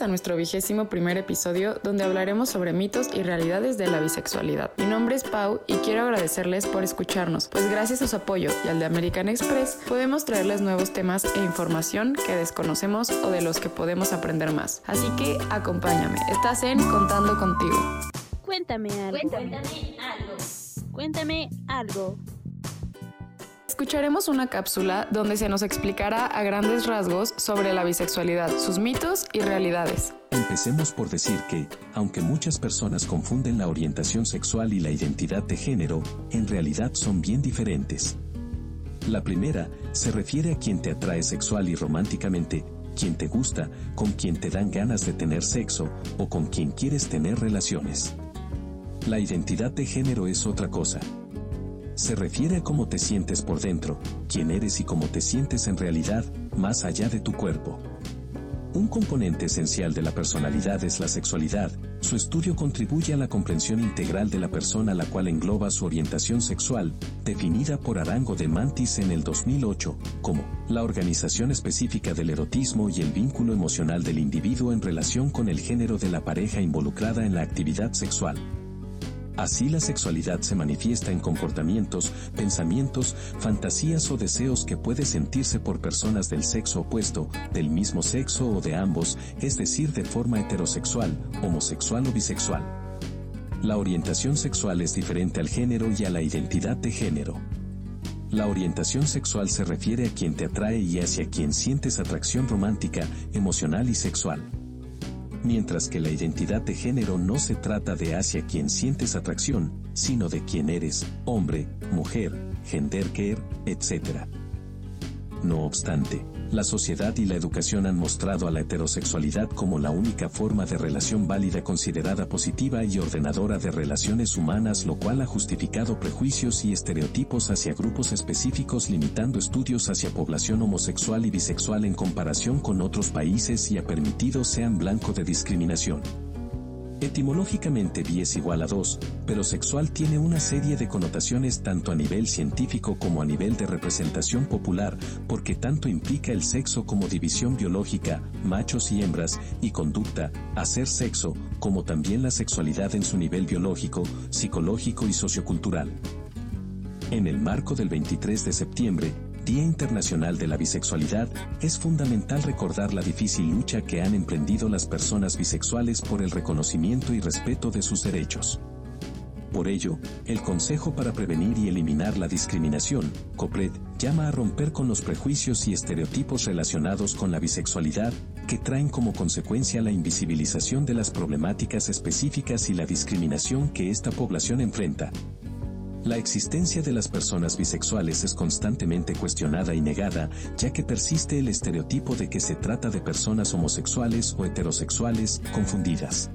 a nuestro vigésimo primer episodio donde hablaremos sobre mitos y realidades de la bisexualidad. Mi nombre es Pau y quiero agradecerles por escucharnos, pues gracias a su apoyo y al de American Express podemos traerles nuevos temas e información que desconocemos o de los que podemos aprender más. Así que acompáñame, estás en Contando contigo. Cuéntame algo. Cuéntame algo. Cuéntame algo. Escucharemos una cápsula donde se nos explicará a grandes rasgos sobre la bisexualidad, sus mitos y realidades. Empecemos por decir que, aunque muchas personas confunden la orientación sexual y la identidad de género, en realidad son bien diferentes. La primera se refiere a quien te atrae sexual y románticamente, quien te gusta, con quien te dan ganas de tener sexo o con quien quieres tener relaciones. La identidad de género es otra cosa se refiere a cómo te sientes por dentro, quién eres y cómo te sientes en realidad, más allá de tu cuerpo. Un componente esencial de la personalidad es la sexualidad. Su estudio contribuye a la comprensión integral de la persona la cual engloba su orientación sexual, definida por Arango de Mantis en el 2008, como la organización específica del erotismo y el vínculo emocional del individuo en relación con el género de la pareja involucrada en la actividad sexual. Así la sexualidad se manifiesta en comportamientos, pensamientos, fantasías o deseos que puede sentirse por personas del sexo opuesto, del mismo sexo o de ambos, es decir, de forma heterosexual, homosexual o bisexual. La orientación sexual es diferente al género y a la identidad de género. La orientación sexual se refiere a quien te atrae y hacia quien sientes atracción romántica, emocional y sexual mientras que la identidad de género no se trata de hacia quien sientes atracción, sino de quién eres, hombre, mujer, genderqueer, etc. No obstante, la sociedad y la educación han mostrado a la heterosexualidad como la única forma de relación válida considerada positiva y ordenadora de relaciones humanas, lo cual ha justificado prejuicios y estereotipos hacia grupos específicos limitando estudios hacia población homosexual y bisexual en comparación con otros países y ha permitido sean blanco de discriminación. Etimológicamente bi es igual a 2, pero sexual tiene una serie de connotaciones tanto a nivel científico como a nivel de representación popular, porque tanto implica el sexo como división biológica, machos y hembras, y conducta, hacer sexo, como también la sexualidad en su nivel biológico, psicológico y sociocultural. En el marco del 23 de septiembre, Día Internacional de la Bisexualidad, es fundamental recordar la difícil lucha que han emprendido las personas bisexuales por el reconocimiento y respeto de sus derechos. Por ello, el Consejo para Prevenir y Eliminar la Discriminación, COPRED, llama a romper con los prejuicios y estereotipos relacionados con la bisexualidad, que traen como consecuencia la invisibilización de las problemáticas específicas y la discriminación que esta población enfrenta, la existencia de las personas bisexuales es constantemente cuestionada y negada, ya que persiste el estereotipo de que se trata de personas homosexuales o heterosexuales confundidas.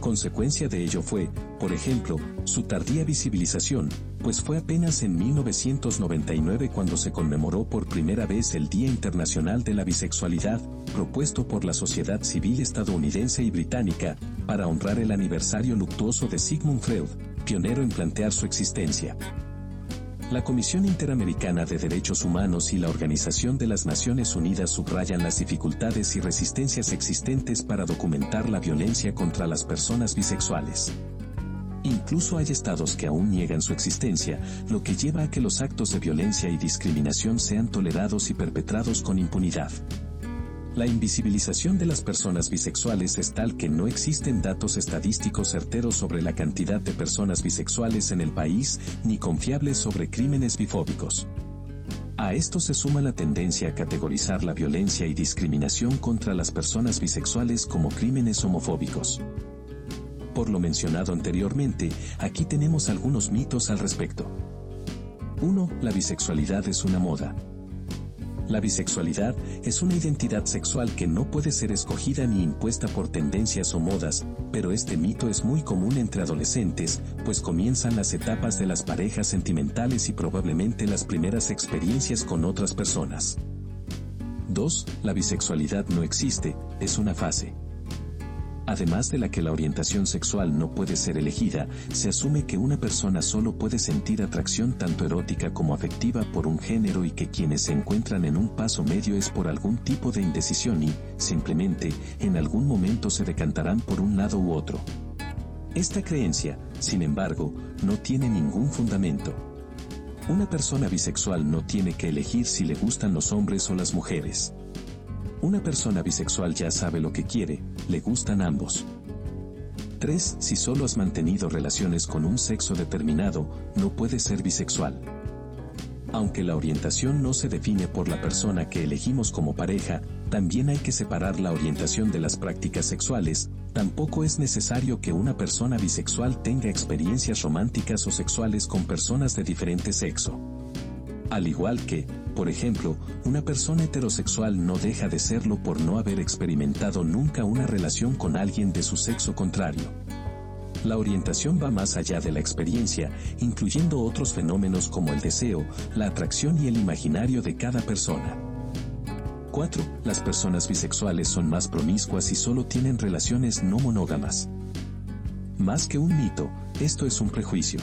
Consecuencia de ello fue, por ejemplo, su tardía visibilización, pues fue apenas en 1999 cuando se conmemoró por primera vez el Día Internacional de la Bisexualidad, propuesto por la sociedad civil estadounidense y británica, para honrar el aniversario luctuoso de Sigmund Freud, pionero en plantear su existencia. La Comisión Interamericana de Derechos Humanos y la Organización de las Naciones Unidas subrayan las dificultades y resistencias existentes para documentar la violencia contra las personas bisexuales. Incluso hay estados que aún niegan su existencia, lo que lleva a que los actos de violencia y discriminación sean tolerados y perpetrados con impunidad. La invisibilización de las personas bisexuales es tal que no existen datos estadísticos certeros sobre la cantidad de personas bisexuales en el país, ni confiables sobre crímenes bifóbicos. A esto se suma la tendencia a categorizar la violencia y discriminación contra las personas bisexuales como crímenes homofóbicos. Por lo mencionado anteriormente, aquí tenemos algunos mitos al respecto. 1. La bisexualidad es una moda. La bisexualidad es una identidad sexual que no puede ser escogida ni impuesta por tendencias o modas, pero este mito es muy común entre adolescentes, pues comienzan las etapas de las parejas sentimentales y probablemente las primeras experiencias con otras personas. 2. La bisexualidad no existe, es una fase. Además de la que la orientación sexual no puede ser elegida, se asume que una persona solo puede sentir atracción tanto erótica como afectiva por un género y que quienes se encuentran en un paso medio es por algún tipo de indecisión y, simplemente, en algún momento se decantarán por un lado u otro. Esta creencia, sin embargo, no tiene ningún fundamento. Una persona bisexual no tiene que elegir si le gustan los hombres o las mujeres. Una persona bisexual ya sabe lo que quiere, le gustan ambos. 3. Si solo has mantenido relaciones con un sexo determinado, no puedes ser bisexual. Aunque la orientación no se define por la persona que elegimos como pareja, también hay que separar la orientación de las prácticas sexuales, tampoco es necesario que una persona bisexual tenga experiencias románticas o sexuales con personas de diferente sexo. Al igual que, por ejemplo, una persona heterosexual no deja de serlo por no haber experimentado nunca una relación con alguien de su sexo contrario. La orientación va más allá de la experiencia, incluyendo otros fenómenos como el deseo, la atracción y el imaginario de cada persona. 4. Las personas bisexuales son más promiscuas y solo tienen relaciones no monógamas. Más que un mito, esto es un prejuicio.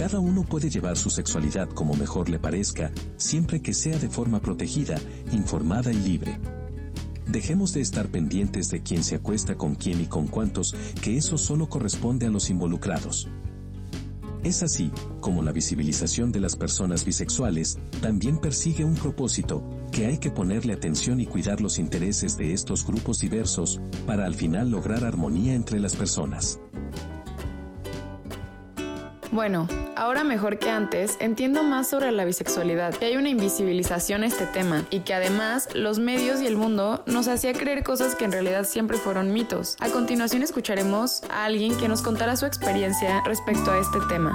Cada uno puede llevar su sexualidad como mejor le parezca, siempre que sea de forma protegida, informada y libre. Dejemos de estar pendientes de quién se acuesta con quién y con cuántos, que eso solo corresponde a los involucrados. Es así, como la visibilización de las personas bisexuales, también persigue un propósito, que hay que ponerle atención y cuidar los intereses de estos grupos diversos, para al final lograr armonía entre las personas. Bueno, ahora mejor que antes entiendo más sobre la bisexualidad, que hay una invisibilización a este tema y que además los medios y el mundo nos hacía creer cosas que en realidad siempre fueron mitos. A continuación escucharemos a alguien que nos contará su experiencia respecto a este tema.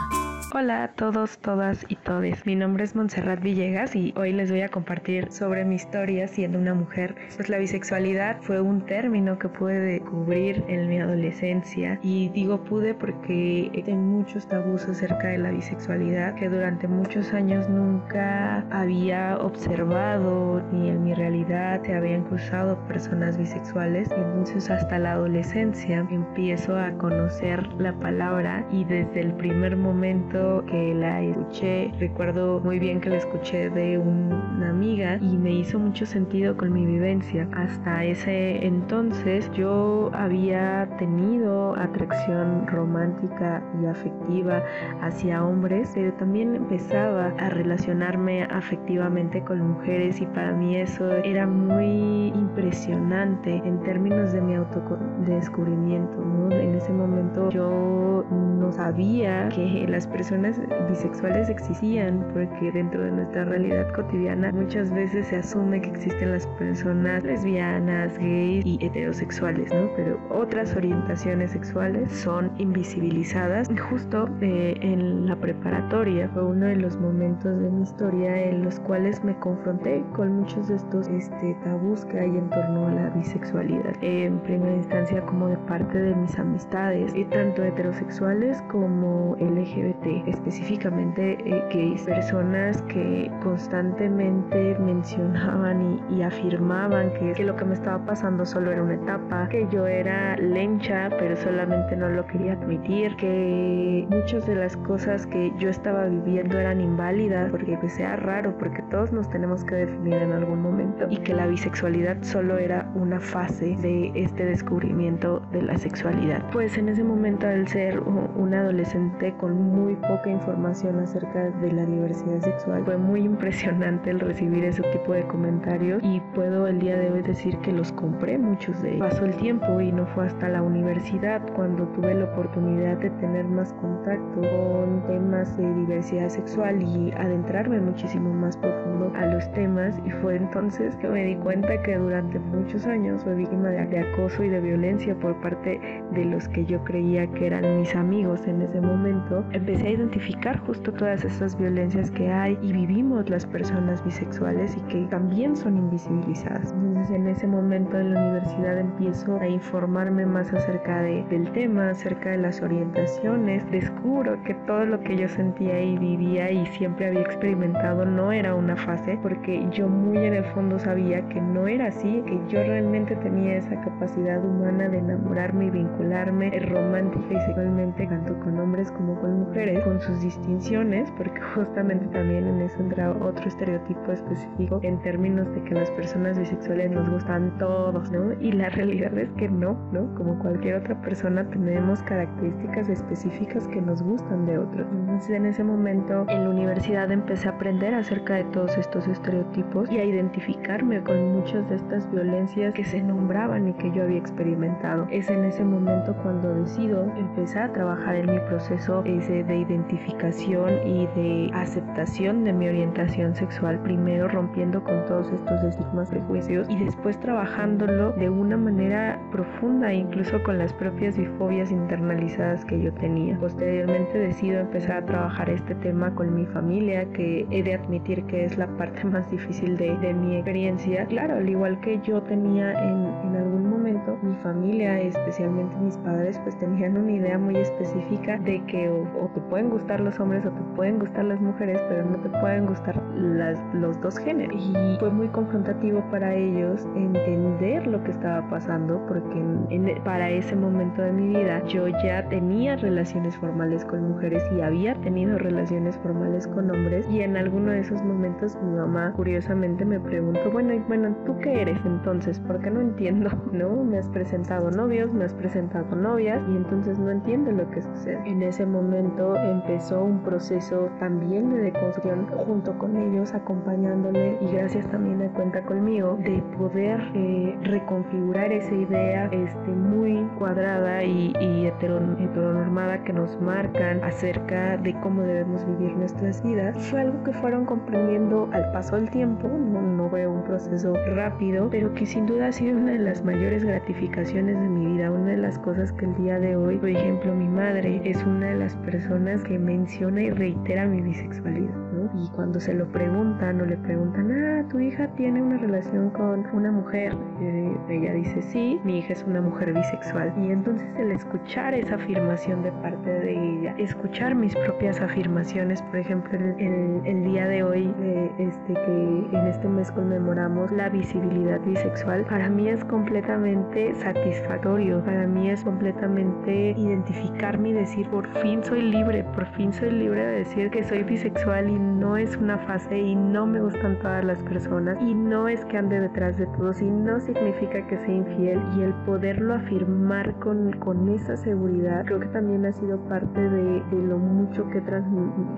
Hola a todos, todas y todes. Mi nombre es Montserrat Villegas y hoy les voy a compartir sobre mi historia siendo una mujer. Pues la bisexualidad fue un término que pude descubrir en mi adolescencia y digo pude porque hay muchos tabús acerca de la bisexualidad que durante muchos años nunca había observado ni en mi realidad se habían cruzado personas bisexuales. Entonces hasta la adolescencia empiezo a conocer la palabra y desde el primer momento que la escuché, recuerdo muy bien que la escuché de una amiga y me hizo mucho sentido con mi vivencia. Hasta ese entonces yo había tenido atracción romántica y afectiva hacia hombres, pero también empezaba a relacionarme afectivamente con mujeres y para mí eso era muy impresionante en términos de mi autodescubrimiento. En ese momento yo no sabía que las personas personas bisexuales existían, porque dentro de nuestra realidad cotidiana muchas veces se asume que existen las personas lesbianas, gays y heterosexuales, ¿no? Pero otras orientaciones sexuales son invisibilizadas. Justo eh, en la preparatoria fue uno de los momentos de mi historia en los cuales me confronté con muchos de estos este, tabús que hay en torno a la bisexualidad. en primera instancia como de parte de mis amistades, y tanto heterosexuales como LGBT específicamente eh, que personas que constantemente mencionaban y, afirmaban que, que, lo que me estaba pasando solo era una etapa, que yo era lencha pero solamente no lo quería admitir, que muchas de las cosas que yo estaba viviendo eran inválidas porque pues sea raro, porque todos nos tenemos que definir en algún momento y que la bisexualidad solo era una fase de este descubrimiento de la sexualidad. Pues en ese momento al ser un adolescente con muy poca información acerca de la diversidad sexual. Fue muy impresionante el recibir ese tipo de comentarios y puedo el día de hoy decir que los compré muchos de ellos. Pasó el tiempo y no fue hasta la universidad cuando tuve la oportunidad de tener más contacto con temas de diversidad sexual y adentrarme muchísimo más profundo a los temas y fue entonces que me di cuenta que durante muchos años fue víctima de, de acoso y de violencia por parte de los que yo creía que eran mis amigos en ese momento. Empecé a identificar justo todas estas violencias que hay y vivimos las personas bisexuales y que también son invisibilizadas. Entonces en ese momento en la universidad empiezo a informarme más acerca de, del tema, acerca de las orientaciones. Descubro que todo lo que yo sentía y vivía y siempre había experimentado no era un una fase, porque yo muy en el fondo sabía que no era así, que yo realmente tenía esa capacidad humana de enamorarme y vincularme romántica y sexualmente tanto con hombres como con mujeres, con sus distinciones, porque justamente también en eso entra otro estereotipo específico en términos de que las personas bisexuales nos gustan todos, ¿no? Y la realidad es que no, ¿no? Como cualquier otra persona tenemos características específicas que nos gustan de otros. Entonces en ese momento en la universidad empecé a aprender acerca de todos estos estereotipos y a identificarme con muchas de estas violencias que se nombraban y que yo había experimentado. Es en ese momento cuando decido empezar a trabajar en mi proceso ese de identificación y de aceptación de mi orientación sexual, primero rompiendo con todos estos estigmas, prejuicios y después trabajándolo de una manera profunda, incluso con las propias bifobias internalizadas que yo tenía. Posteriormente decido empezar a trabajar este tema con mi familia, que he de admitir que es la parte más difícil de, de mi experiencia. Claro, al igual que yo tenía en, en algún momento, mi familia, especialmente mis padres, pues tenían una idea muy específica de que o, te pueden gustar los hombres o te pueden gustar las mujeres, pero no te pueden gustar las, los dos géneros. Y fue muy confrontativo para ellos entender lo que estaba pasando, porque para ese momento de mi vida yo ya tenía relaciones formales con mujeres y había tenido relaciones formales con hombres y en alguno de esos momentos mi mamá curiosamente me preguntó, bueno, y bueno, ¿tú qué eres entonces? Porque no entiendo, ¿no? Me has presentado novios, me has presentado novias y entonces no entiendo lo que sucede. En ese momento empezó un proceso también de deconstrucción junto con ellos, acompañándole y gracias también a cuenta conmigo de poder eh, reconfigurar esa idea este, muy cuadrada y, heteronormada que nos marcan acerca de cómo debemos vivir nuestras vidas. Fue algo que fueron comprendiendo al paso del tiempo, no, no fue un proceso rápido, pero que sin duda ha sido una de las mayores gratificaciones de mi vida, una de las cosas que el día de hoy, por ejemplo, mi madre es una de las personas que menciona y reitera mi bisexualidad, ¿no? Y cuando se lo preguntan o le preguntan, ah, tu hija tiene una relación con una mujer, eh, ella dice, sí, mi hija es una mujer bisexual. Y entonces el escuchar esa afirmación de parte de ella, escuchar mis propias afirmaciones, por ejemplo, el, el, día de hoy, eh, este, que en este mes conmemoramos la visibilidad bisexual, para mí es completamente satisfactorio, para mí es completamente identificarme y decir, por fin soy libre, por fin soy libre de decir que soy bisexual y no es una fase y no me gustan todas las personas y no es que ande detrás de todos y no significa que sea infiel y el poderlo afirmar con, con esa seguridad creo que también ha sido parte de, de lo mucho que,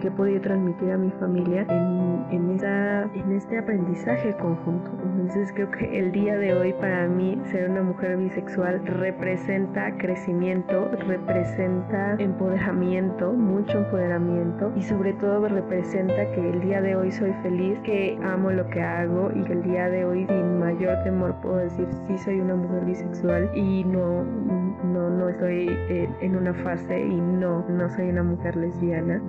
que he podido transmitir a mi familia en, en, esa, en este aprendizaje conjunto. Entonces creo que el día de hoy para mí ser una mujer bisexual representa crecimiento, representa empoderamiento, mucho empoderamiento y sobre todo representa que el día de hoy soy feliz, que amo lo que hago y que el día de hoy sin mayor temor puedo decir sí soy una mujer bisexual y no, no, no estoy en una fase y no, no soy una mujer lesbiana.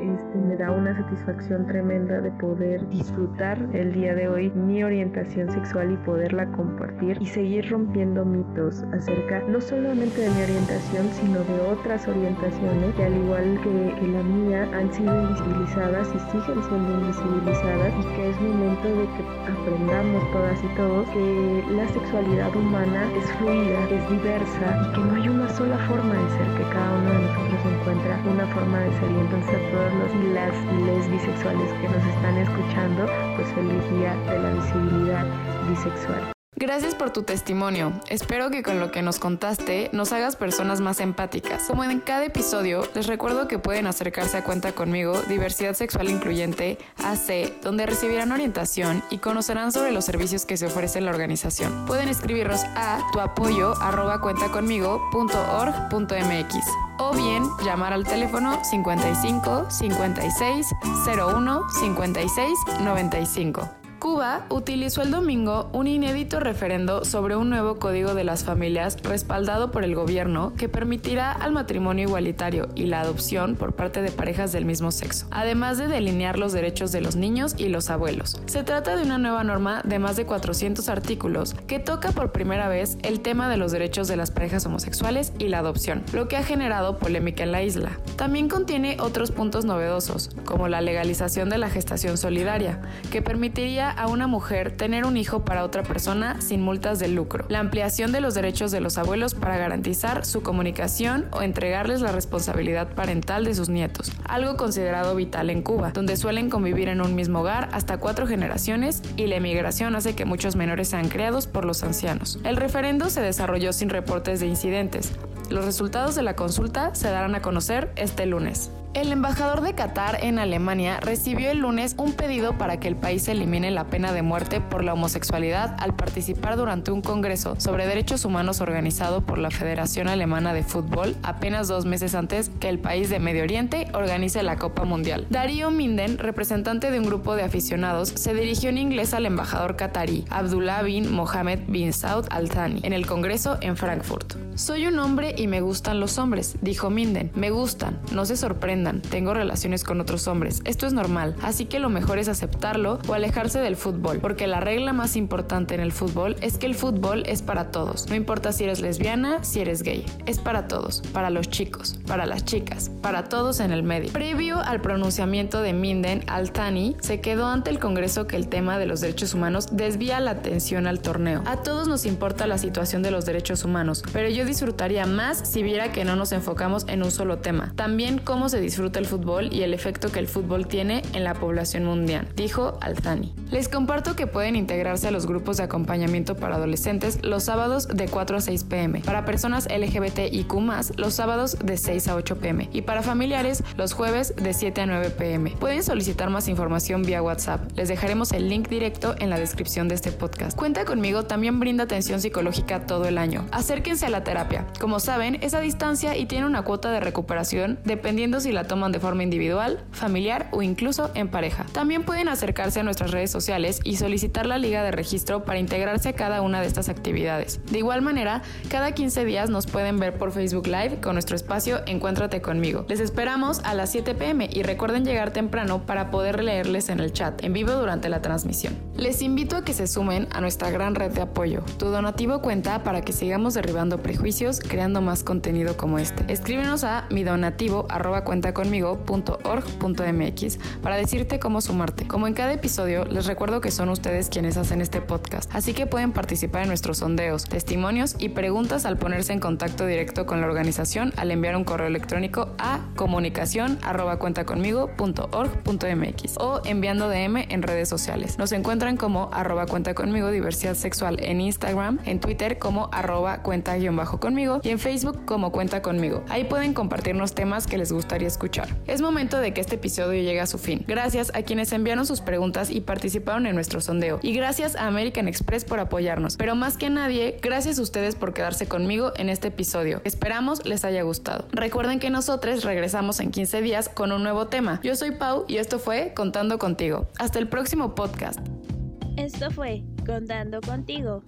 Este, me da una satisfacción tremenda de poder disfrutar el día de hoy mi orientación sexual y poderla compartir y seguir rompiendo mitos acerca no solamente de mi orientación, sino de otras orientaciones que al igual que, que la mía han sido invisibilizadas y siguen siendo invisibilizadas y que es momento de que aprendamos todas y todos que la sexualidad humana es fluida, es diversa y que no hay una sola forma de ser, que cada uno de nosotros encuentra una forma de ser y entonces a todos los y las les bisexuales que nos están escuchando, pues feliz día de la visibilidad bisexual. Gracias por tu testimonio. Espero que con lo que nos contaste nos hagas personas más empáticas. Como en cada episodio, les recuerdo que pueden acercarse a cuenta conmigo Diversidad Sexual Incluyente AC, donde recibirán orientación y conocerán sobre los servicios que se ofrece en la organización. Pueden escribirnos a tuapoyo@cuentaconmigo.org.mx o bien llamar al teléfono 55 56 01 56 95. Cuba utilizó el domingo un inédito referendo sobre un nuevo código de las familias respaldado por el gobierno que permitirá al matrimonio igualitario y la adopción por parte de parejas del mismo sexo, además de delinear los derechos de los niños y los abuelos. Se trata de una nueva norma de más de 400 artículos que toca por primera vez el tema de los derechos de las parejas homosexuales y la adopción, lo que ha generado polémica en la isla. También contiene otros puntos novedosos, como la legalización de la gestación solidaria, que permitiría a una mujer tener un hijo para otra persona sin multas de lucro. La ampliación de los derechos de los abuelos para garantizar su comunicación o entregarles la responsabilidad parental de sus nietos, algo considerado vital en Cuba, donde suelen convivir en un mismo hogar hasta cuatro generaciones y la emigración hace que muchos menores sean criados por los ancianos. El referendo se desarrolló sin reportes de incidentes. Los resultados de la consulta se darán a conocer este lunes. El embajador de Qatar en Alemania recibió el lunes un pedido para que el país elimine la pena de muerte por la homosexualidad al participar durante un congreso sobre derechos humanos organizado por la Federación Alemana de Fútbol apenas dos meses antes que el país de Medio Oriente organice la Copa Mundial. Darío Minden, representante de un grupo de aficionados, se dirigió en inglés al embajador qatarí Abdullah bin Mohammed bin Saud Al Thani en el Congreso en Frankfurt. Soy un hombre y me gustan los hombres, dijo Minden. Me gustan, no se tengo relaciones con otros hombres. Esto es normal, así que lo mejor es aceptarlo o alejarse del fútbol, porque la regla más importante en el fútbol es que el fútbol es para todos. No importa si eres lesbiana, si eres gay. Es para todos, para los chicos, para las chicas, para todos en el medio. Previo al pronunciamiento de Minden, Altani se quedó ante el Congreso que el tema de los derechos humanos desvía la atención al torneo. A todos nos importa la situación de los derechos humanos, pero yo disfrutaría más si viera que no nos enfocamos en un solo tema. También cómo se disfruta el fútbol y el efecto que el fútbol tiene en la población mundial, dijo Alzani. Les comparto que pueden integrarse a los grupos de acompañamiento para adolescentes los sábados de 4 a 6 pm, para personas LGBTIQ los sábados de 6 a 8 pm y para familiares los jueves de 7 a 9 pm. Pueden solicitar más información vía WhatsApp. Les dejaremos el link directo en la descripción de este podcast. Cuenta conmigo también brinda atención psicológica todo el año. Acérquense a la terapia. Como saben, es a distancia y tiene una cuota de recuperación dependiendo si la toman de forma individual, familiar o incluso en pareja. También pueden acercarse a nuestras redes sociales y solicitar la liga de registro para integrarse a cada una de estas actividades. De igual manera, cada 15 días nos pueden ver por Facebook Live con nuestro espacio Encuéntrate conmigo. Les esperamos a las 7 pm y recuerden llegar temprano para poder leerles en el chat en vivo durante la transmisión. Les invito a que se sumen a nuestra gran red de apoyo. Tu donativo cuenta para que sigamos derribando prejuicios, creando más contenido como este. Escríbenos a mi donativo cuentaconmigo.org.mx para decirte cómo sumarte. Como en cada episodio, les recuerdo que son ustedes quienes hacen este podcast, así que pueden participar en nuestros sondeos, testimonios y preguntas al ponerse en contacto directo con la organización al enviar un correo electrónico a comunicación cuentaconmigo.org.mx o enviando DM en redes sociales. Nos encuentran como arroba cuenta diversidad sexual en Instagram, en Twitter como arroba cuenta-conmigo y en Facebook como cuenta conmigo. Ahí pueden compartirnos temas que les gustaría escuchar. Es momento de que este episodio llegue a su fin. Gracias a quienes enviaron sus preguntas y participaron en nuestro sondeo. Y gracias a American Express por apoyarnos. Pero más que nadie, gracias a ustedes por quedarse conmigo en este episodio. Esperamos les haya gustado. Recuerden que nosotros regresamos en 15 días con un nuevo tema. Yo soy Pau y esto fue Contando contigo. Hasta el próximo podcast. Esto fue Contando contigo.